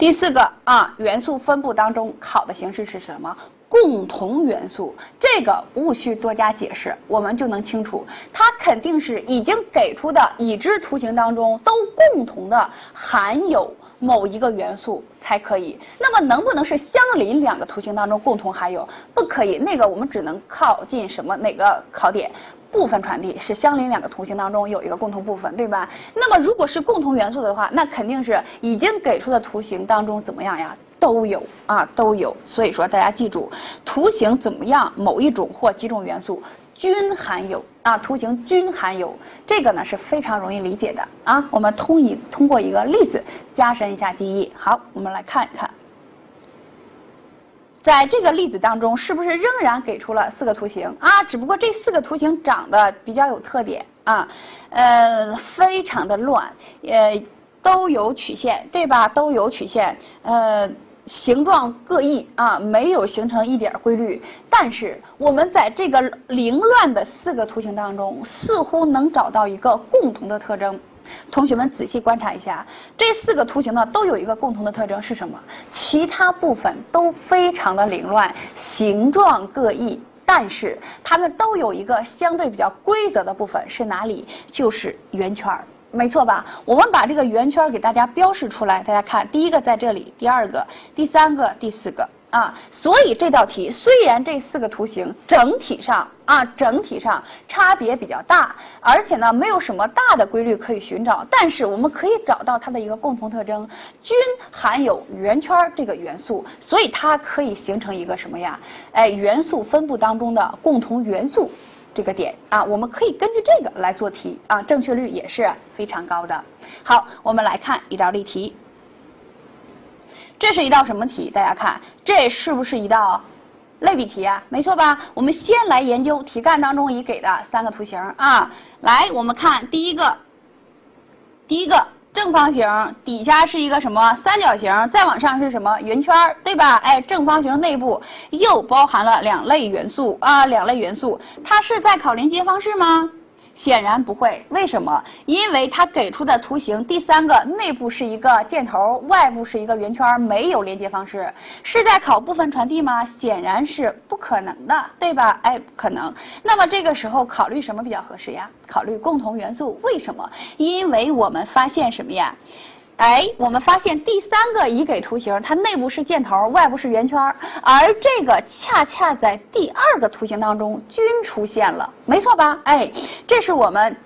第四个啊，元素分布当中考的形式是什么？共同元素，这个无需多加解释，我们就能清楚，它肯定是已经给出的已知图形当中都共同的含有某一个元素才可以。那么能不能是相邻两个图形当中共同含有？不可以，那个我们只能靠近什么哪个考点？部分传递是相邻两个图形当中有一个共同部分，对吧？那么如果是共同元素的话，那肯定是已经给出的图形当中怎么样呀？都有啊，都有。所以说大家记住，图形怎么样？某一种或几种元素均含有啊，图形均含有，这个呢是非常容易理解的啊。我们通一通过一个例子加深一下记忆。好，我们来看一看。在这个例子当中，是不是仍然给出了四个图形啊？只不过这四个图形长得比较有特点啊，呃，非常的乱，呃，都有曲线，对吧？都有曲线，呃，形状各异啊，没有形成一点规律。但是我们在这个凌乱的四个图形当中，似乎能找到一个共同的特征。同学们仔细观察一下，这四个图形呢都有一个共同的特征是什么？其他部分都非常的凌乱，形状各异，但是它们都有一个相对比较规则的部分是哪里？就是圆圈儿，没错吧？我们把这个圆圈给大家标示出来，大家看，第一个在这里，第二个、第三个、第四个。啊，所以这道题虽然这四个图形整体上啊整体上差别比较大，而且呢没有什么大的规律可以寻找，但是我们可以找到它的一个共同特征，均含有圆圈这个元素，所以它可以形成一个什么呀？哎，元素分布当中的共同元素这个点啊，我们可以根据这个来做题啊，正确率也是非常高的。好，我们来看一道例题。这是一道什么题？大家看，这是不是一道类比题啊？没错吧？我们先来研究题干当中已给的三个图形啊。来，我们看第一个，第一个正方形底下是一个什么三角形，再往上是什么圆圈，对吧？哎，正方形内部又包含了两类元素啊，两类元素，它是在考连接方式吗？显然不会，为什么？因为它给出的图形第三个内部是一个箭头，外部是一个圆圈，没有连接方式，是在考部分传递吗？显然是不可能的，对吧？哎，不可能。那么这个时候考虑什么比较合适呀？考虑共同元素。为什么？因为我们发现什么呀？哎，我们发现第三个已给图形，它内部是箭头，外部是圆圈，而这个恰恰在第二个图形当中均出现了，没错吧？哎，这是我们。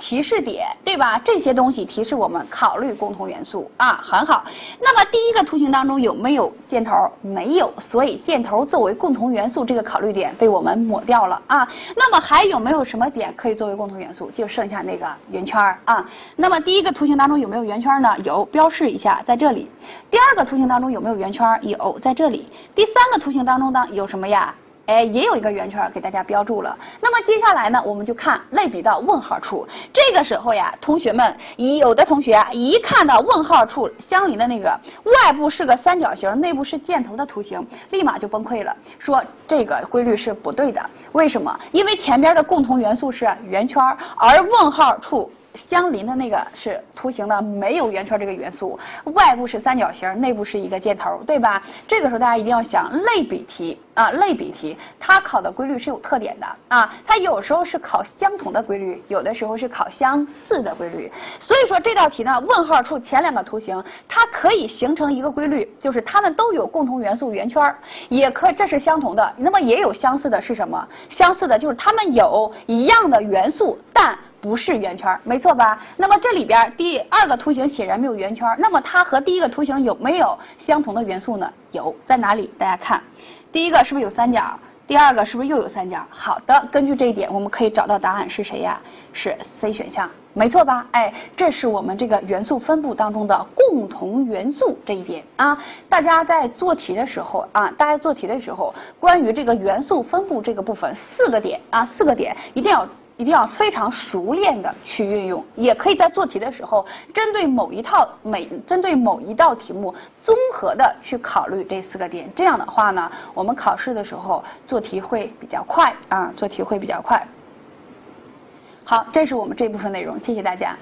提示点对吧？这些东西提示我们考虑共同元素啊，很好。那么第一个图形当中有没有箭头？没有，所以箭头作为共同元素这个考虑点被我们抹掉了啊。那么还有没有什么点可以作为共同元素？就剩下那个圆圈啊。那么第一个图形当中有没有圆圈呢？有，标示一下在这里。第二个图形当中有没有圆圈？有，在这里。第三个图形当中呢有什么呀？哎，也有一个圆圈给大家标注了。那么接下来呢，我们就看类比到问号处。这个时候呀，同学们，有的同学，一看到问号处相邻的那个外部是个三角形，内部是箭头的图形，立马就崩溃了，说这个规律是不对的。为什么？因为前边的共同元素是圆圈，而问号处。相邻的那个是图形的没有圆圈这个元素，外部是三角形，内部是一个箭头，对吧？这个时候大家一定要想类比题啊，类比题它考的规律是有特点的啊，它有时候是考相同的规律，有的时候是考相似的规律。所以说这道题呢，问号处前两个图形它可以形成一个规律，就是它们都有共同元素圆圈，也可这是相同的。那么也有相似的是什么？相似的就是它们有一样的元素，但。不是圆圈，没错吧？那么这里边第二个图形显然没有圆圈，那么它和第一个图形有没有相同的元素呢？有，在哪里？大家看，第一个是不是有三角？第二个是不是又有三角？好的，根据这一点，我们可以找到答案是谁呀？是 C 选项，没错吧？哎，这是我们这个元素分布当中的共同元素这一点啊。大家在做题的时候啊，大家做题的时候，关于这个元素分布这个部分，四个点啊，四个点一定要。一定要非常熟练的去运用，也可以在做题的时候，针对某一套每针对某一道题目，综合的去考虑这四个点。这样的话呢，我们考试的时候做题会比较快啊，做题会比较快。好，这是我们这部分内容，谢谢大家。